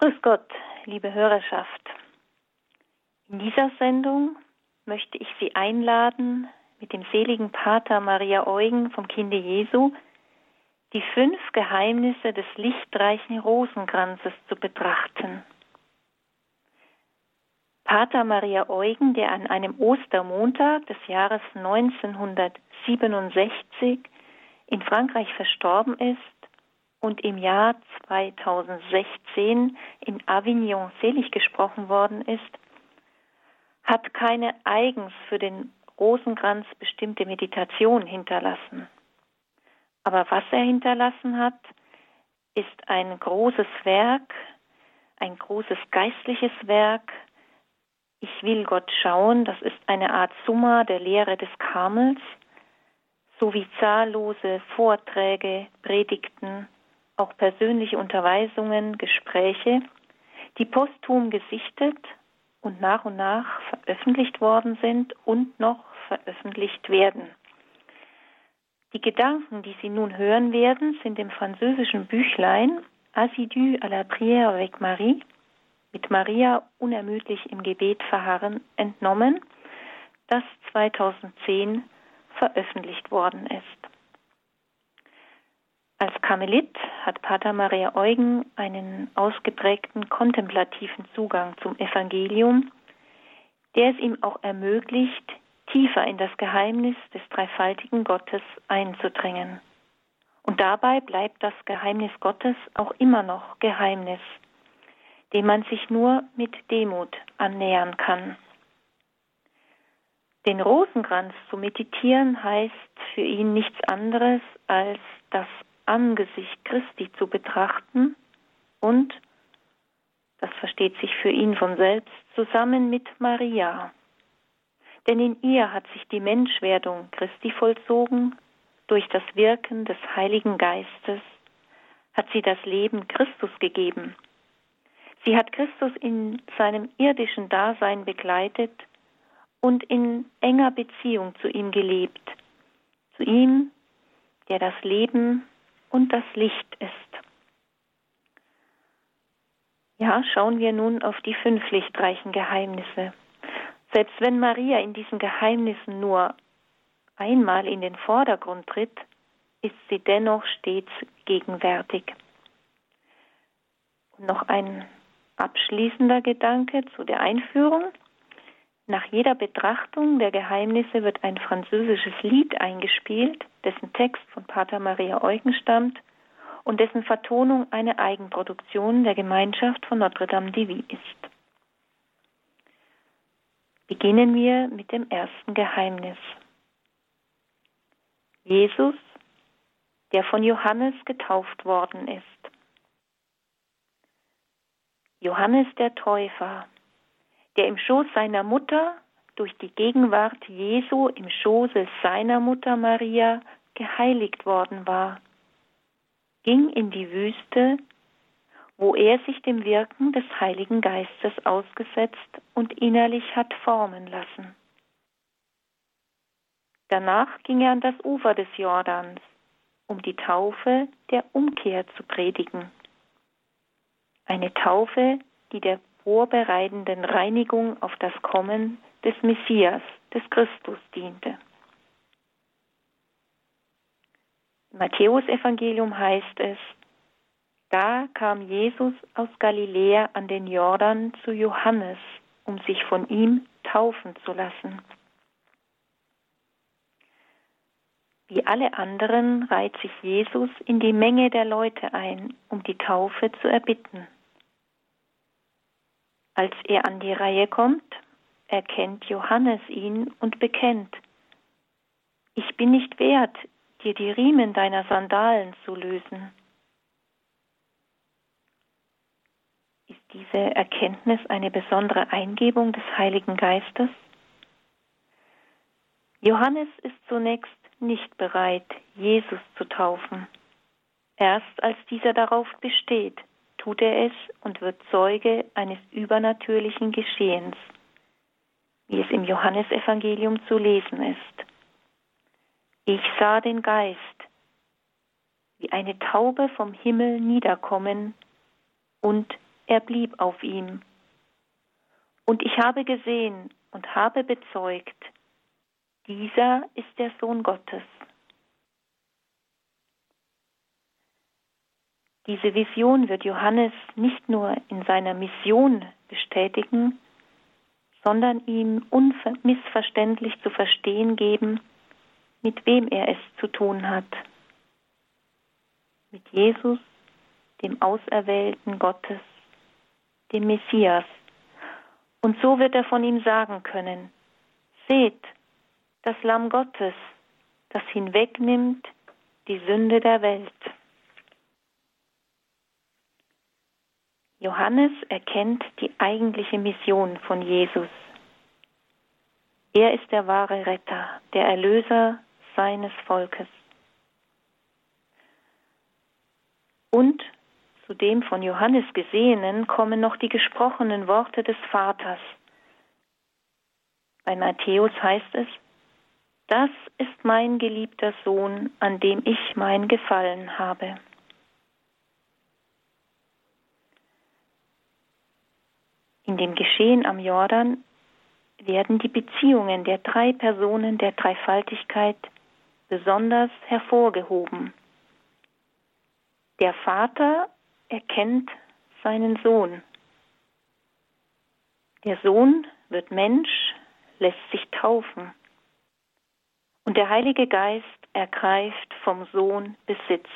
Grüß Gott, liebe Hörerschaft. In dieser Sendung möchte ich Sie einladen, mit dem seligen Pater Maria Eugen vom Kinde Jesu die fünf Geheimnisse des lichtreichen Rosenkranzes zu betrachten. Pater Maria Eugen, der an einem Ostermontag des Jahres 1967 in Frankreich verstorben ist und im Jahr 2016 in Avignon selig gesprochen worden ist, hat keine eigens für den Rosenkranz bestimmte Meditation hinterlassen. Aber was er hinterlassen hat, ist ein großes Werk, ein großes geistliches Werk. Ich will Gott schauen, das ist eine Art Summa der Lehre des Karmels, sowie zahllose Vorträge, Predigten, auch persönliche Unterweisungen, Gespräche, die posthum gesichtet und nach und nach veröffentlicht worden sind und noch veröffentlicht werden. Die Gedanken, die Sie nun hören werden, sind im französischen Büchlein Assidu à la prière avec Marie, mit Maria unermüdlich im Gebet verharren, entnommen, das 2010 veröffentlicht worden ist. Als Karmelit hat Pater Maria Eugen einen ausgeprägten kontemplativen Zugang zum Evangelium, der es ihm auch ermöglicht, tiefer in das Geheimnis des dreifaltigen Gottes einzudringen. Und dabei bleibt das Geheimnis Gottes auch immer noch Geheimnis, dem man sich nur mit Demut annähern kann. Den Rosenkranz zu meditieren heißt für ihn nichts anderes als das Angesicht Christi zu betrachten und, das versteht sich für ihn von selbst, zusammen mit Maria. Denn in ihr hat sich die Menschwerdung Christi vollzogen, durch das Wirken des Heiligen Geistes hat sie das Leben Christus gegeben. Sie hat Christus in seinem irdischen Dasein begleitet und in enger Beziehung zu ihm gelebt, zu ihm, der das Leben und das Licht ist. Ja, schauen wir nun auf die fünf lichtreichen Geheimnisse. Selbst wenn Maria in diesen Geheimnissen nur einmal in den Vordergrund tritt, ist sie dennoch stets gegenwärtig. Und noch ein abschließender Gedanke zu der Einführung. Nach jeder Betrachtung der Geheimnisse wird ein französisches Lied eingespielt, dessen Text von Pater Maria Eugen stammt und dessen Vertonung eine Eigenproduktion der Gemeinschaft von Notre Dame de Vie ist. Beginnen wir mit dem ersten Geheimnis. Jesus, der von Johannes getauft worden ist. Johannes der Täufer der im Schoß seiner Mutter durch die Gegenwart Jesu im Schoße seiner Mutter Maria geheiligt worden war, ging in die Wüste, wo er sich dem Wirken des Heiligen Geistes ausgesetzt und innerlich hat formen lassen. Danach ging er an das Ufer des Jordans, um die Taufe der Umkehr zu predigen. Eine Taufe, die der vorbereitenden Reinigung auf das Kommen des Messias, des Christus diente. Im Matthäusevangelium heißt es, da kam Jesus aus Galiläa an den Jordan zu Johannes, um sich von ihm taufen zu lassen. Wie alle anderen reiht sich Jesus in die Menge der Leute ein, um die Taufe zu erbitten. Als er an die Reihe kommt, erkennt Johannes ihn und bekennt, ich bin nicht wert, dir die Riemen deiner Sandalen zu lösen. Ist diese Erkenntnis eine besondere Eingebung des Heiligen Geistes? Johannes ist zunächst nicht bereit, Jesus zu taufen. Erst als dieser darauf besteht, tut er es und wird Zeuge eines übernatürlichen Geschehens, wie es im Johannesevangelium zu lesen ist. Ich sah den Geist wie eine Taube vom Himmel niederkommen und er blieb auf ihm. Und ich habe gesehen und habe bezeugt, dieser ist der Sohn Gottes. Diese Vision wird Johannes nicht nur in seiner Mission bestätigen, sondern ihm unmissverständlich zu verstehen geben, mit wem er es zu tun hat. Mit Jesus, dem Auserwählten Gottes, dem Messias. Und so wird er von ihm sagen können, seht, das Lamm Gottes, das hinwegnimmt die Sünde der Welt. Johannes erkennt die eigentliche Mission von Jesus. Er ist der wahre Retter, der Erlöser seines Volkes. Und zu dem von Johannes Gesehenen kommen noch die gesprochenen Worte des Vaters. Bei Matthäus heißt es, das ist mein geliebter Sohn, an dem ich mein Gefallen habe. In dem Geschehen am Jordan werden die Beziehungen der drei Personen der Dreifaltigkeit besonders hervorgehoben. Der Vater erkennt seinen Sohn. Der Sohn wird Mensch, lässt sich taufen. Und der Heilige Geist ergreift vom Sohn Besitz.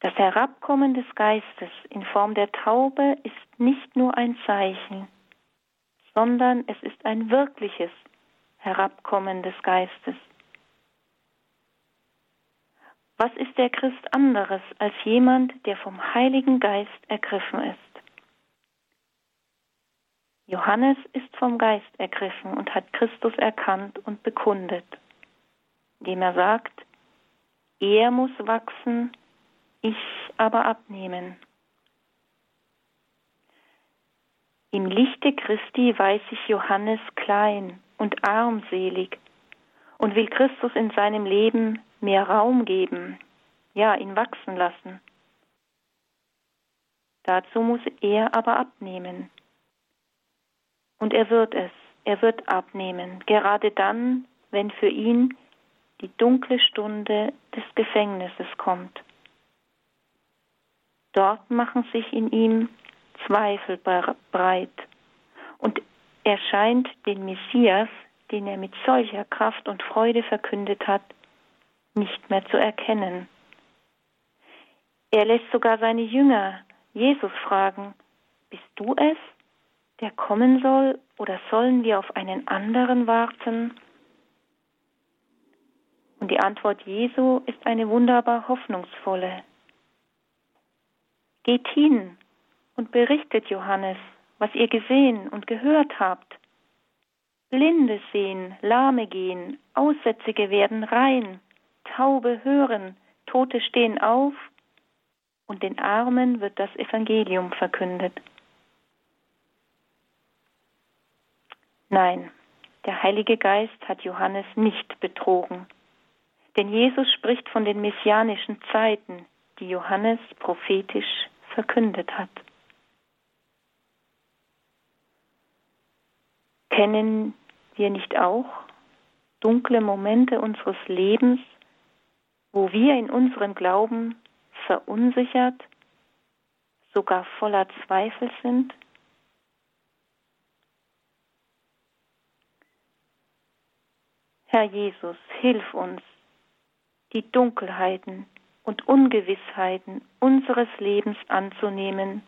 Das Herabkommen des Geistes in Form der Taube ist nicht nur ein Zeichen, sondern es ist ein wirkliches Herabkommen des Geistes. Was ist der Christ anderes als jemand, der vom Heiligen Geist ergriffen ist? Johannes ist vom Geist ergriffen und hat Christus erkannt und bekundet, indem er sagt, er muss wachsen, ich aber abnehmen. Im Lichte Christi weiß sich Johannes klein und armselig und will Christus in seinem Leben mehr Raum geben, ja, ihn wachsen lassen. Dazu muss er aber abnehmen. Und er wird es, er wird abnehmen, gerade dann, wenn für ihn die dunkle Stunde des Gefängnisses kommt. Dort machen sich in ihm Zweifel breit und er scheint den Messias, den er mit solcher Kraft und Freude verkündet hat, nicht mehr zu erkennen. Er lässt sogar seine Jünger Jesus fragen, bist du es, der kommen soll, oder sollen wir auf einen anderen warten? Und die Antwort Jesu ist eine wunderbar hoffnungsvolle. Geht hin und berichtet Johannes, was ihr gesehen und gehört habt. Blinde sehen, Lahme gehen, Aussätzige werden rein, Taube hören, Tote stehen auf, und den Armen wird das Evangelium verkündet. Nein, der Heilige Geist hat Johannes nicht betrogen, denn Jesus spricht von den messianischen Zeiten, die Johannes prophetisch verkündet hat. Kennen wir nicht auch dunkle Momente unseres Lebens, wo wir in unserem Glauben verunsichert, sogar voller Zweifel sind? Herr Jesus, hilf uns, die Dunkelheiten und Ungewissheiten unseres Lebens anzunehmen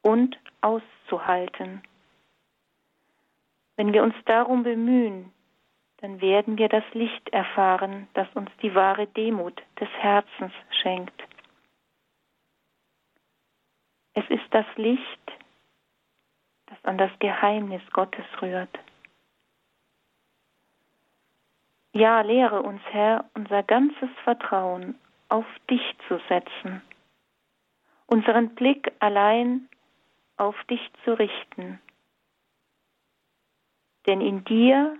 und auszuhalten. Wenn wir uns darum bemühen, dann werden wir das Licht erfahren, das uns die wahre Demut des Herzens schenkt. Es ist das Licht, das an das Geheimnis Gottes rührt. Ja, lehre uns, Herr, unser ganzes Vertrauen auf dich zu setzen, unseren Blick allein auf dich zu richten. Denn in dir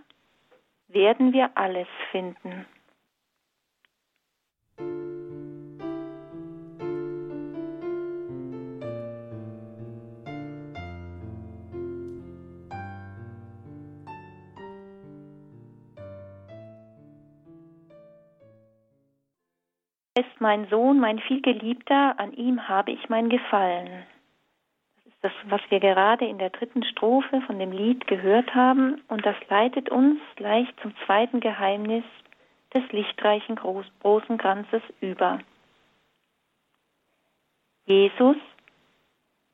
werden wir alles finden. Ist mein Sohn, mein vielgeliebter, an ihm habe ich mein Gefallen. Das ist das, was wir gerade in der dritten Strophe von dem Lied gehört haben, und das leitet uns gleich zum zweiten Geheimnis des lichtreichen großen Kranzes über. Jesus,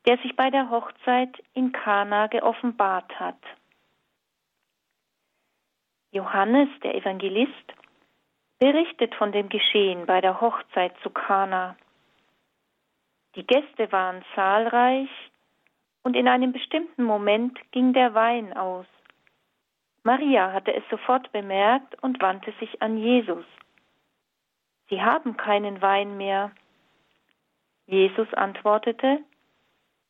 der sich bei der Hochzeit in Kana geoffenbart hat. Johannes, der Evangelist, berichtet von dem Geschehen bei der Hochzeit zu Kana. Die Gäste waren zahlreich und in einem bestimmten Moment ging der Wein aus. Maria hatte es sofort bemerkt und wandte sich an Jesus. Sie haben keinen Wein mehr. Jesus antwortete,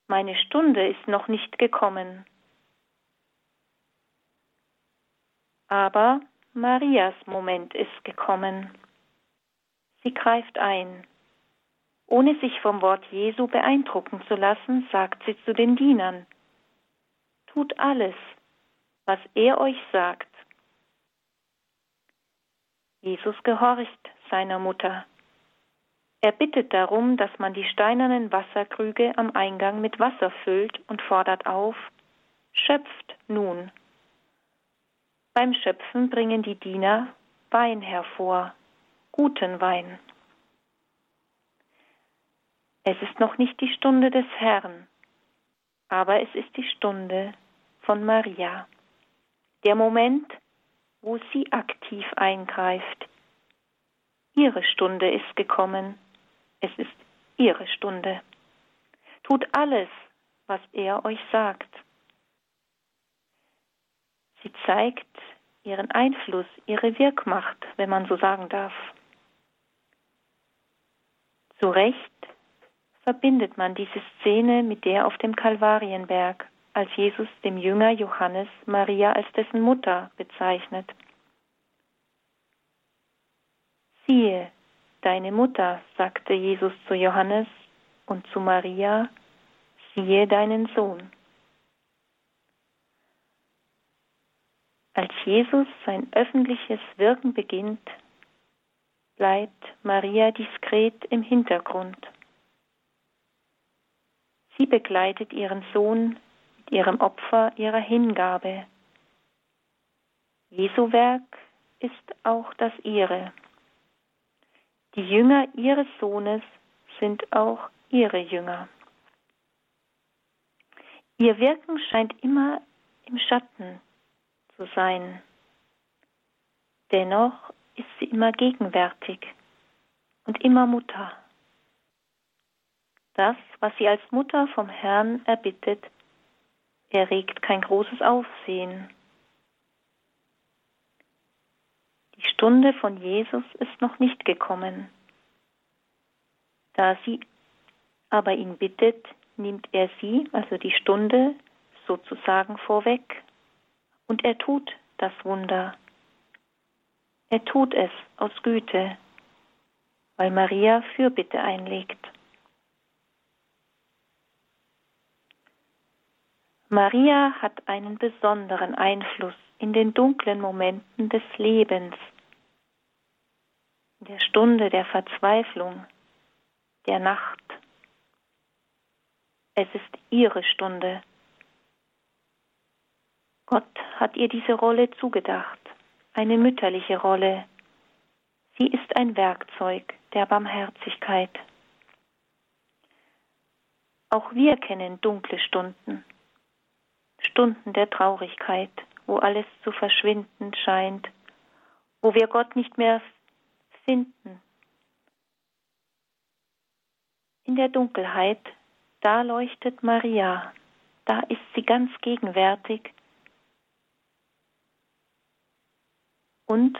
Meine Stunde ist noch nicht gekommen. Aber Marias Moment ist gekommen. Sie greift ein. Ohne sich vom Wort Jesu beeindrucken zu lassen, sagt sie zu den Dienern, Tut alles, was er euch sagt. Jesus gehorcht seiner Mutter. Er bittet darum, dass man die steinernen Wasserkrüge am Eingang mit Wasser füllt und fordert auf, schöpft nun. Beim Schöpfen bringen die Diener Wein hervor, guten Wein. Es ist noch nicht die Stunde des Herrn, aber es ist die Stunde von Maria. Der Moment, wo sie aktiv eingreift. Ihre Stunde ist gekommen. Es ist ihre Stunde. Tut alles, was er euch sagt. Sie zeigt ihren Einfluss, ihre Wirkmacht, wenn man so sagen darf. Zu Recht verbindet man diese Szene mit der auf dem Kalvarienberg, als Jesus dem Jünger Johannes Maria als dessen Mutter bezeichnet. Siehe, deine Mutter, sagte Jesus zu Johannes und zu Maria, siehe deinen Sohn. Als Jesus sein öffentliches Wirken beginnt, bleibt Maria diskret im Hintergrund. Sie begleitet ihren Sohn mit ihrem Opfer ihrer Hingabe. Jesu Werk ist auch das ihre. Die Jünger ihres Sohnes sind auch ihre Jünger. Ihr Wirken scheint immer im Schatten zu sein. Dennoch ist sie immer gegenwärtig und immer Mutter. Das, was sie als Mutter vom Herrn erbittet, erregt kein großes Aufsehen. Die Stunde von Jesus ist noch nicht gekommen. Da sie aber ihn bittet, nimmt er sie, also die Stunde, sozusagen vorweg und er tut das Wunder. Er tut es aus Güte, weil Maria Fürbitte einlegt. Maria hat einen besonderen Einfluss in den dunklen Momenten des Lebens, in der Stunde der Verzweiflung, der Nacht. Es ist ihre Stunde, Gott hat ihr diese Rolle zugedacht, eine mütterliche Rolle. Sie ist ein Werkzeug der Barmherzigkeit. Auch wir kennen dunkle Stunden, Stunden der Traurigkeit, wo alles zu verschwinden scheint, wo wir Gott nicht mehr finden. In der Dunkelheit, da leuchtet Maria, da ist sie ganz gegenwärtig Und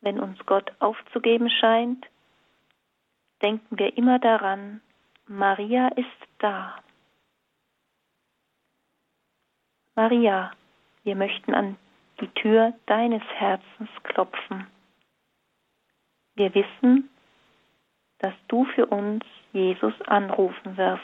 wenn uns Gott aufzugeben scheint, denken wir immer daran, Maria ist da. Maria, wir möchten an die Tür deines Herzens klopfen. Wir wissen, dass du für uns Jesus anrufen wirst.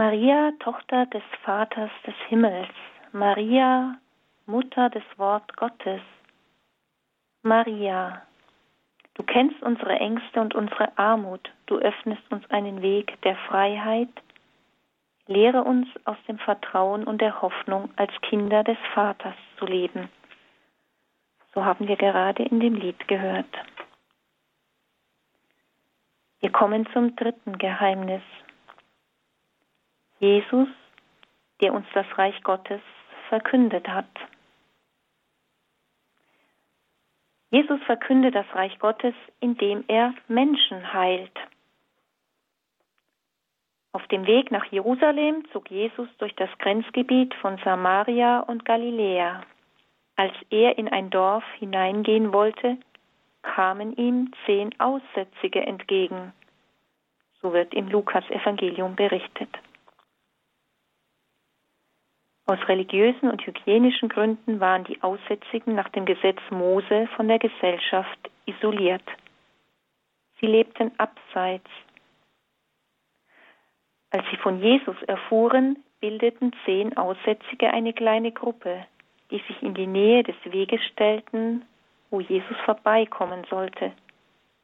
Maria, Tochter des Vaters des Himmels, Maria, Mutter des Wort Gottes, Maria, du kennst unsere Ängste und unsere Armut, du öffnest uns einen Weg der Freiheit, lehre uns aus dem Vertrauen und der Hoffnung als Kinder des Vaters zu leben. So haben wir gerade in dem Lied gehört. Wir kommen zum dritten Geheimnis. Jesus, der uns das Reich Gottes verkündet hat. Jesus verkündet das Reich Gottes, indem er Menschen heilt. Auf dem Weg nach Jerusalem zog Jesus durch das Grenzgebiet von Samaria und Galiläa. Als er in ein Dorf hineingehen wollte, kamen ihm zehn Aussätzige entgegen. So wird im Lukas Evangelium berichtet. Aus religiösen und hygienischen Gründen waren die Aussätzigen nach dem Gesetz Mose von der Gesellschaft isoliert. Sie lebten abseits. Als sie von Jesus erfuhren, bildeten zehn Aussätzige eine kleine Gruppe, die sich in die Nähe des Weges stellten, wo Jesus vorbeikommen sollte.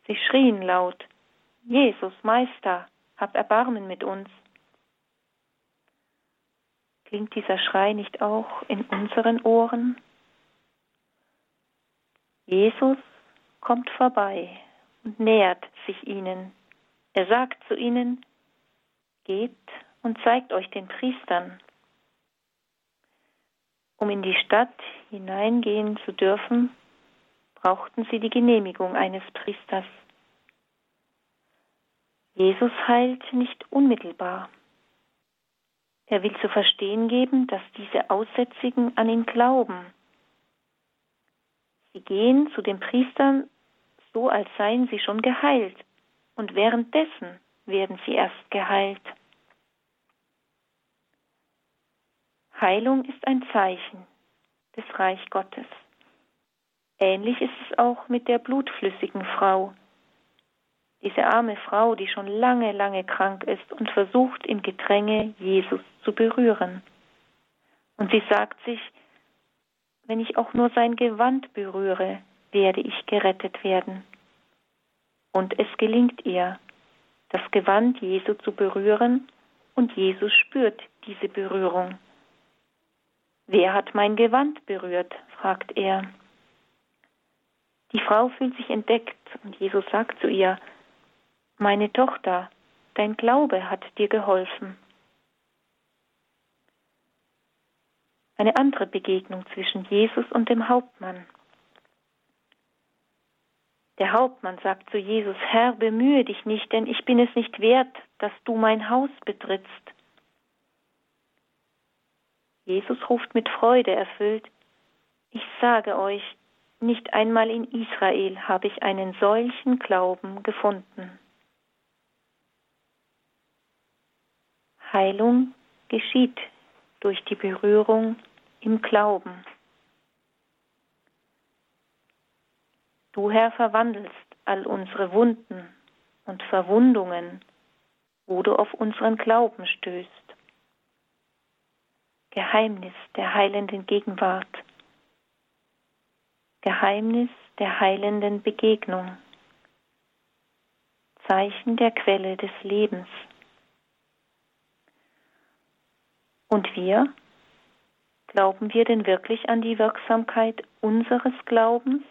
Sie schrien laut, Jesus, Meister, hab Erbarmen mit uns. Klingt dieser Schrei nicht auch in unseren Ohren? Jesus kommt vorbei und nähert sich ihnen. Er sagt zu ihnen, geht und zeigt euch den Priestern. Um in die Stadt hineingehen zu dürfen, brauchten sie die Genehmigung eines Priesters. Jesus heilt nicht unmittelbar. Er will zu verstehen geben, dass diese Aussätzigen an ihn glauben. Sie gehen zu den Priestern so, als seien sie schon geheilt, und währenddessen werden sie erst geheilt. Heilung ist ein Zeichen des Reich Gottes. Ähnlich ist es auch mit der blutflüssigen Frau. Diese arme Frau, die schon lange, lange krank ist und versucht im Gedränge Jesus zu berühren. Und sie sagt sich, wenn ich auch nur sein Gewand berühre, werde ich gerettet werden. Und es gelingt ihr, das Gewand Jesu zu berühren, und Jesus spürt diese Berührung. Wer hat mein Gewand berührt? fragt er. Die Frau fühlt sich entdeckt und Jesus sagt zu ihr, Meine Tochter, dein Glaube hat dir geholfen. Eine andere Begegnung zwischen Jesus und dem Hauptmann. Der Hauptmann sagt zu Jesus, Herr, bemühe dich nicht, denn ich bin es nicht wert, dass du mein Haus betrittst. Jesus ruft mit Freude erfüllt, ich sage euch, nicht einmal in Israel habe ich einen solchen Glauben gefunden. Heilung geschieht durch die Berührung im Glauben. Du Herr verwandelst all unsere Wunden und Verwundungen, wo du auf unseren Glauben stößt. Geheimnis der heilenden Gegenwart, Geheimnis der heilenden Begegnung, Zeichen der Quelle des Lebens. Und wir? Glauben wir denn wirklich an die Wirksamkeit unseres Glaubens?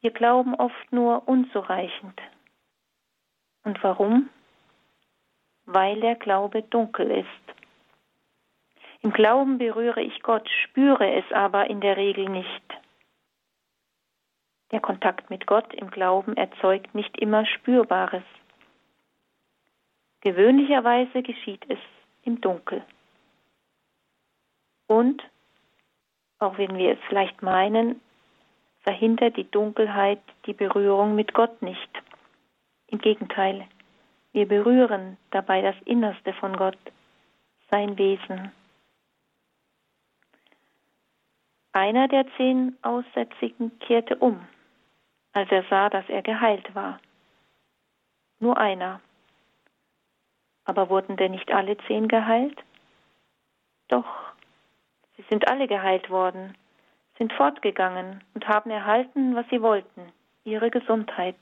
Wir glauben oft nur unzureichend. Und warum? weil der Glaube dunkel ist. Im Glauben berühre ich Gott, spüre es aber in der Regel nicht. Der Kontakt mit Gott im Glauben erzeugt nicht immer Spürbares. Gewöhnlicherweise geschieht es im Dunkel. Und, auch wenn wir es leicht meinen, verhindert die Dunkelheit die Berührung mit Gott nicht. Im Gegenteil, wir berühren dabei das Innerste von Gott, sein Wesen. Einer der zehn Aussätzigen kehrte um, als er sah, dass er geheilt war. Nur einer. Aber wurden denn nicht alle zehn geheilt? Doch, sie sind alle geheilt worden, sind fortgegangen und haben erhalten, was sie wollten, ihre Gesundheit.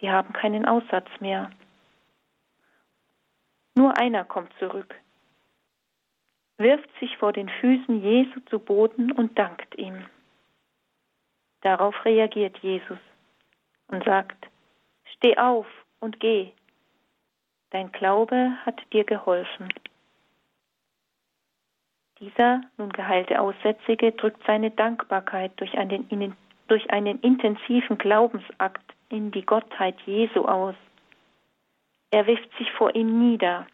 Sie haben keinen Aussatz mehr. Nur einer kommt zurück, wirft sich vor den Füßen Jesu zu Boden und dankt ihm. Darauf reagiert Jesus und sagt, Steh auf und geh, dein Glaube hat dir geholfen. Dieser nun geheilte Aussätzige drückt seine Dankbarkeit durch einen, durch einen intensiven Glaubensakt in die Gottheit Jesu aus. Er wirft sich vor ihm nieder.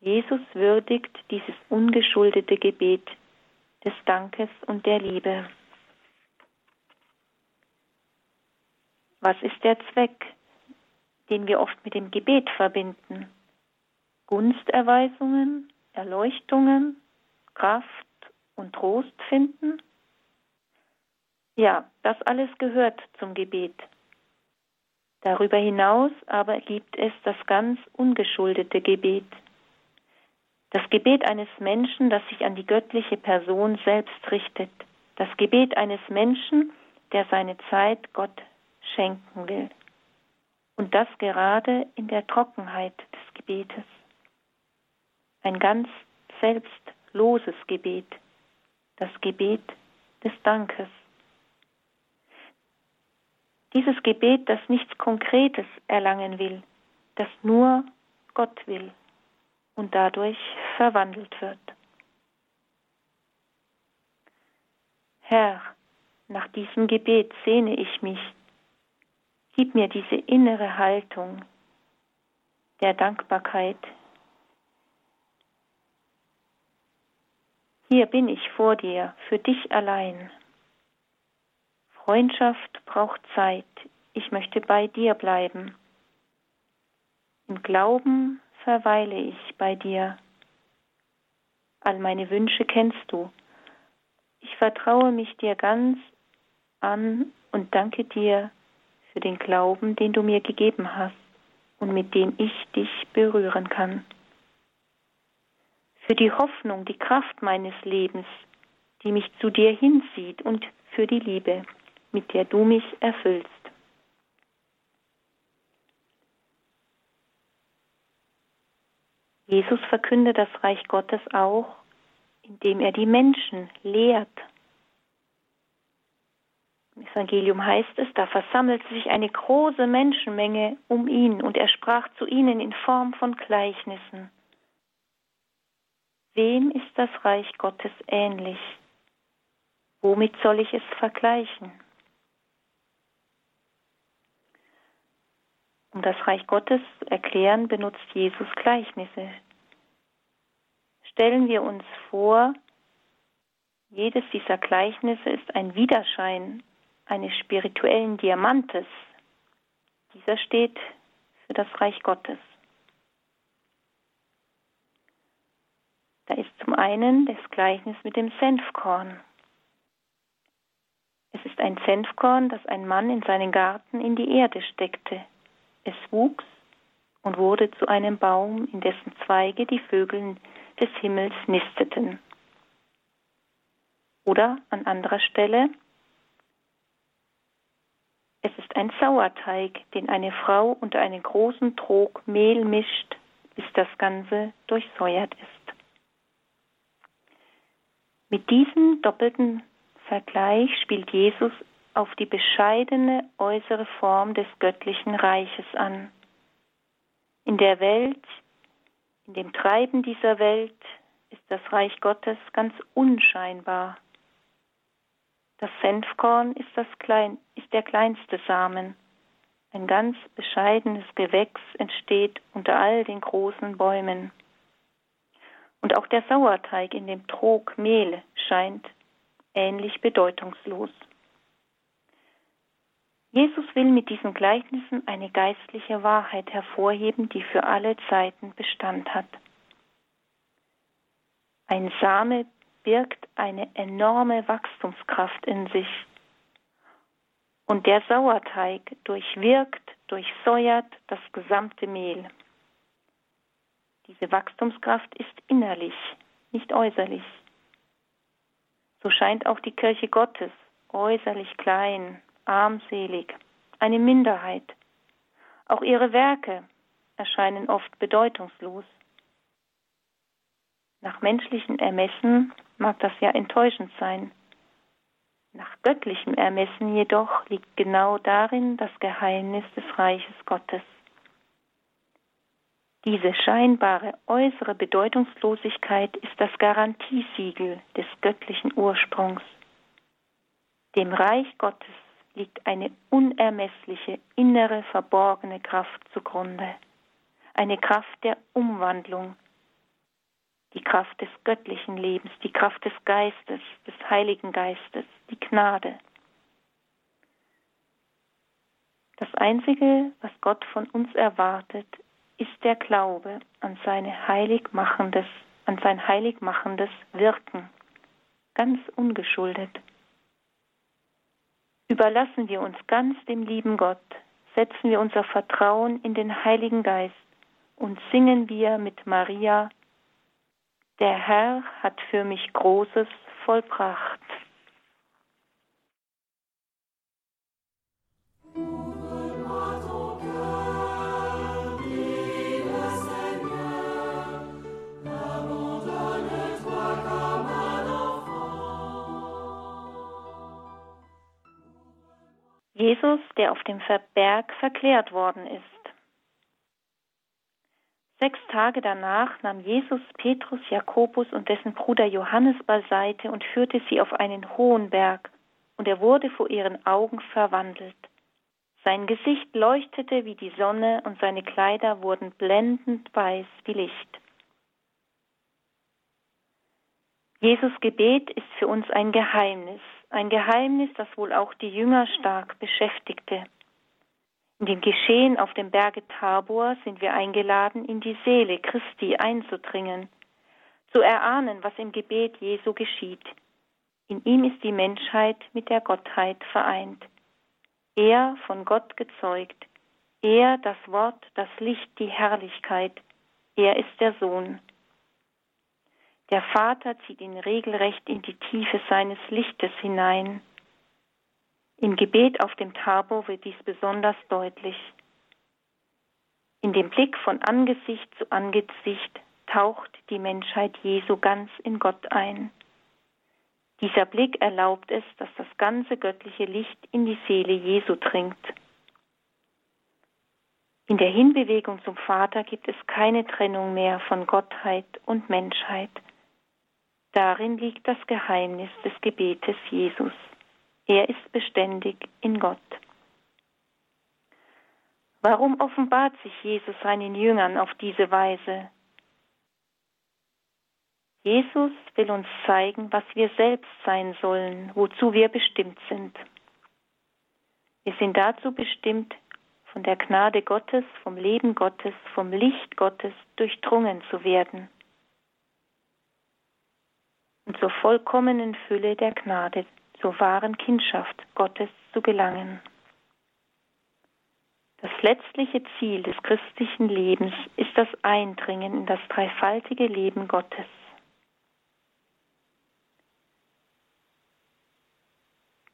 Jesus würdigt dieses ungeschuldete Gebet des Dankes und der Liebe. Was ist der Zweck, den wir oft mit dem Gebet verbinden? Gunsterweisungen, Erleuchtungen, Kraft und Trost finden? Ja, das alles gehört zum Gebet. Darüber hinaus aber gibt es das ganz ungeschuldete Gebet. Das Gebet eines Menschen, das sich an die göttliche Person selbst richtet. Das Gebet eines Menschen, der seine Zeit Gott schenken will. Und das gerade in der Trockenheit des Gebetes. Ein ganz selbstloses Gebet, das Gebet des Dankes. Dieses Gebet, das nichts Konkretes erlangen will, das nur Gott will und dadurch verwandelt wird. Herr, nach diesem Gebet sehne ich mich Gib mir diese innere Haltung der Dankbarkeit. Hier bin ich vor dir, für dich allein. Freundschaft braucht Zeit, ich möchte bei dir bleiben. Im Glauben verweile ich bei dir. All meine Wünsche kennst du. Ich vertraue mich dir ganz an und danke dir für den Glauben, den du mir gegeben hast und mit dem ich dich berühren kann. Für die Hoffnung, die Kraft meines Lebens, die mich zu dir hinzieht und für die Liebe, mit der du mich erfüllst. Jesus verkündet das Reich Gottes auch, indem er die Menschen lehrt im Evangelium heißt es, da versammelte sich eine große Menschenmenge um ihn und er sprach zu ihnen in Form von Gleichnissen. Wem ist das Reich Gottes ähnlich? Womit soll ich es vergleichen? Um das Reich Gottes zu erklären, benutzt Jesus Gleichnisse. Stellen wir uns vor, jedes dieser Gleichnisse ist ein Widerschein eines spirituellen Diamantes. Dieser steht für das Reich Gottes. Da ist zum einen das Gleichnis mit dem Senfkorn. Es ist ein Senfkorn, das ein Mann in seinen Garten in die Erde steckte. Es wuchs und wurde zu einem Baum, in dessen Zweige die Vögel des Himmels nisteten. Oder an anderer Stelle, es ist ein Sauerteig, den eine Frau unter einen großen Trog Mehl mischt, bis das Ganze durchsäuert ist. Mit diesem doppelten Vergleich spielt Jesus auf die bescheidene äußere Form des göttlichen Reiches an. In der Welt, in dem Treiben dieser Welt ist das Reich Gottes ganz unscheinbar das Senfkorn ist, das klein, der kleinste Samen. Ein ganz bescheidenes Gewächs entsteht unter all den großen Bäumen. Und auch der Sauerteig in dem Trog Mehl scheint ähnlich bedeutungslos. Jesus will mit diesen Gleichnissen eine geistliche Wahrheit hervorheben, die für alle Zeiten Bestand hat. Ein Same birgt eine enorme Wachstumskraft in sich. Und der Sauerteig durchwirkt, durchsäuert das gesamte Mehl. Diese Wachstumskraft ist innerlich, nicht äußerlich. So scheint auch die Kirche Gottes äußerlich klein, armselig, eine Minderheit. Auch ihre Werke erscheinen oft bedeutungslos. Nach menschlichen Ermessen mag das ja enttäuschend sein. Nach göttlichem Ermessen jedoch liegt genau darin das Geheimnis des Reiches Gottes. Diese scheinbare äußere Bedeutungslosigkeit ist das Garantiesiegel des göttlichen Ursprungs. Dem Reich Gottes liegt eine unermessliche innere verborgene Kraft zugrunde, eine Kraft der Umwandlung, die Kraft des göttlichen Lebens, die Kraft des Geistes, des Heiligen Geistes, die Gnade. Das Einzige, was Gott von uns erwartet, ist der Glaube an, seine heiligmachendes, an sein heiligmachendes Wirken, ganz ungeschuldet. Überlassen wir uns ganz dem lieben Gott, setzen wir unser Vertrauen in den Heiligen Geist und singen wir mit Maria, der Herr hat für mich Großes vollbracht. Jesus, der auf dem Berg verklärt worden ist. Sechs Tage danach nahm Jesus Petrus, Jakobus und dessen Bruder Johannes beiseite und führte sie auf einen hohen Berg, und er wurde vor ihren Augen verwandelt. Sein Gesicht leuchtete wie die Sonne und seine Kleider wurden blendend weiß wie Licht. Jesus Gebet ist für uns ein Geheimnis, ein Geheimnis, das wohl auch die Jünger stark beschäftigte. In dem Geschehen auf dem Berge Tabor sind wir eingeladen, in die Seele Christi einzudringen, zu erahnen, was im Gebet Jesu geschieht. In ihm ist die Menschheit mit der Gottheit vereint. Er von Gott gezeugt, er das Wort, das Licht, die Herrlichkeit, er ist der Sohn. Der Vater zieht ihn regelrecht in die Tiefe seines Lichtes hinein. Im Gebet auf dem Tabor wird dies besonders deutlich. In dem Blick von Angesicht zu Angesicht taucht die Menschheit Jesu ganz in Gott ein. Dieser Blick erlaubt es, dass das ganze göttliche Licht in die Seele Jesu dringt. In der Hinbewegung zum Vater gibt es keine Trennung mehr von Gottheit und Menschheit. Darin liegt das Geheimnis des Gebetes Jesus. Er ist beständig in Gott. Warum offenbart sich Jesus seinen Jüngern auf diese Weise? Jesus will uns zeigen, was wir selbst sein sollen, wozu wir bestimmt sind. Wir sind dazu bestimmt, von der Gnade Gottes, vom Leben Gottes, vom Licht Gottes durchdrungen zu werden und zur vollkommenen Fülle der Gnade, zur wahren Kindschaft Gottes zu gelangen. Das letztliche Ziel des christlichen Lebens ist das Eindringen in das dreifaltige Leben Gottes.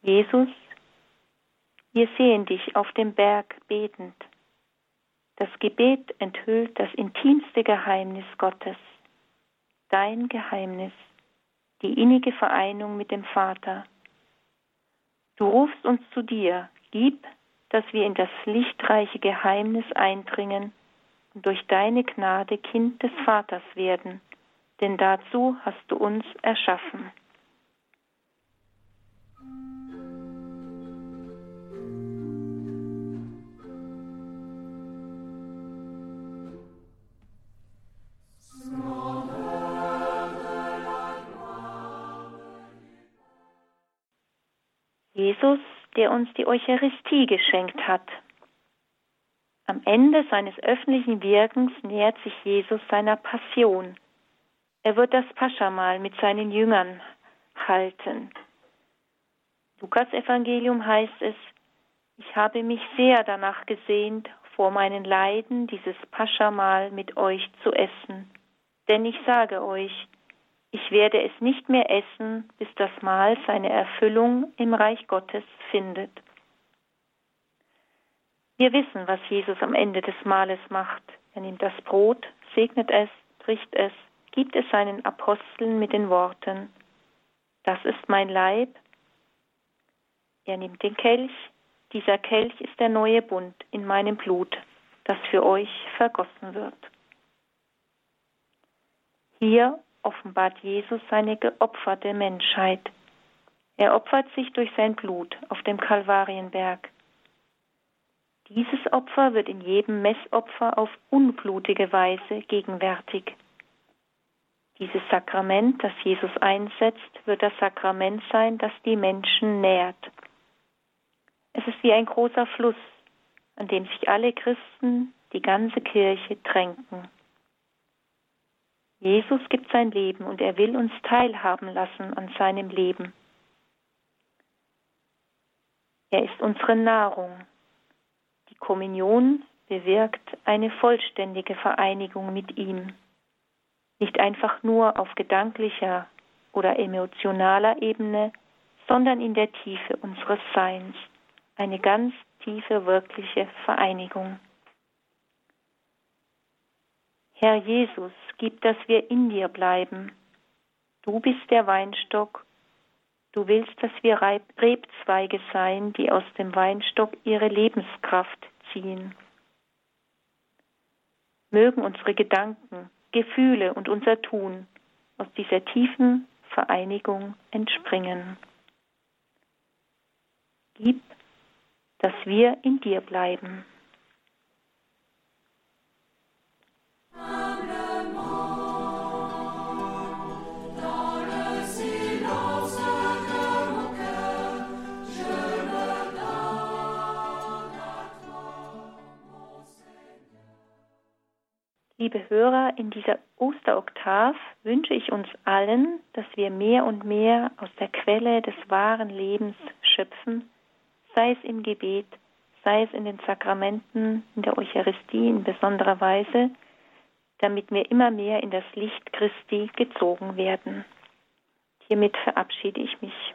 Jesus, wir sehen dich auf dem Berg betend. Das Gebet enthüllt das intimste Geheimnis Gottes, dein Geheimnis die innige Vereinigung mit dem Vater. Du rufst uns zu dir, gib, dass wir in das lichtreiche Geheimnis eindringen und durch deine Gnade Kind des Vaters werden, denn dazu hast du uns erschaffen. Jesus, der uns die Eucharistie geschenkt hat. Am Ende seines öffentlichen Wirkens nähert sich Jesus seiner Passion. Er wird das Paschamal mit seinen Jüngern halten. Lukas Evangelium heißt es, ich habe mich sehr danach gesehnt, vor meinen Leiden dieses Paschamal mit euch zu essen. Denn ich sage euch, ich werde es nicht mehr essen, bis das Mahl seine Erfüllung im Reich Gottes findet. Wir wissen, was Jesus am Ende des Mahles macht. Er nimmt das Brot, segnet es, bricht es, gibt es seinen Aposteln mit den Worten, das ist mein Leib. Er nimmt den Kelch, dieser Kelch ist der neue Bund in meinem Blut, das für euch vergossen wird. Hier offenbart Jesus seine geopferte Menschheit. Er opfert sich durch sein Blut auf dem Kalvarienberg. Dieses Opfer wird in jedem Messopfer auf unblutige Weise gegenwärtig. Dieses Sakrament, das Jesus einsetzt, wird das Sakrament sein, das die Menschen nährt. Es ist wie ein großer Fluss, an dem sich alle Christen, die ganze Kirche tränken. Jesus gibt sein Leben und er will uns teilhaben lassen an seinem Leben. Er ist unsere Nahrung, Kommunion bewirkt eine vollständige Vereinigung mit ihm. Nicht einfach nur auf gedanklicher oder emotionaler Ebene, sondern in der Tiefe unseres Seins. Eine ganz tiefe, wirkliche Vereinigung. Herr Jesus, gib, dass wir in dir bleiben. Du bist der Weinstock Du willst, dass wir Rebzweige sein, die aus dem Weinstock ihre Lebenskraft ziehen. Mögen unsere Gedanken, Gefühle und unser Tun aus dieser tiefen Vereinigung entspringen. Gib, dass wir in dir bleiben. Liebe Hörer, in dieser Osteroktav wünsche ich uns allen, dass wir mehr und mehr aus der Quelle des wahren Lebens schöpfen, sei es im Gebet, sei es in den Sakramenten, in der Eucharistie in besonderer Weise, damit wir immer mehr in das Licht Christi gezogen werden. Hiermit verabschiede ich mich.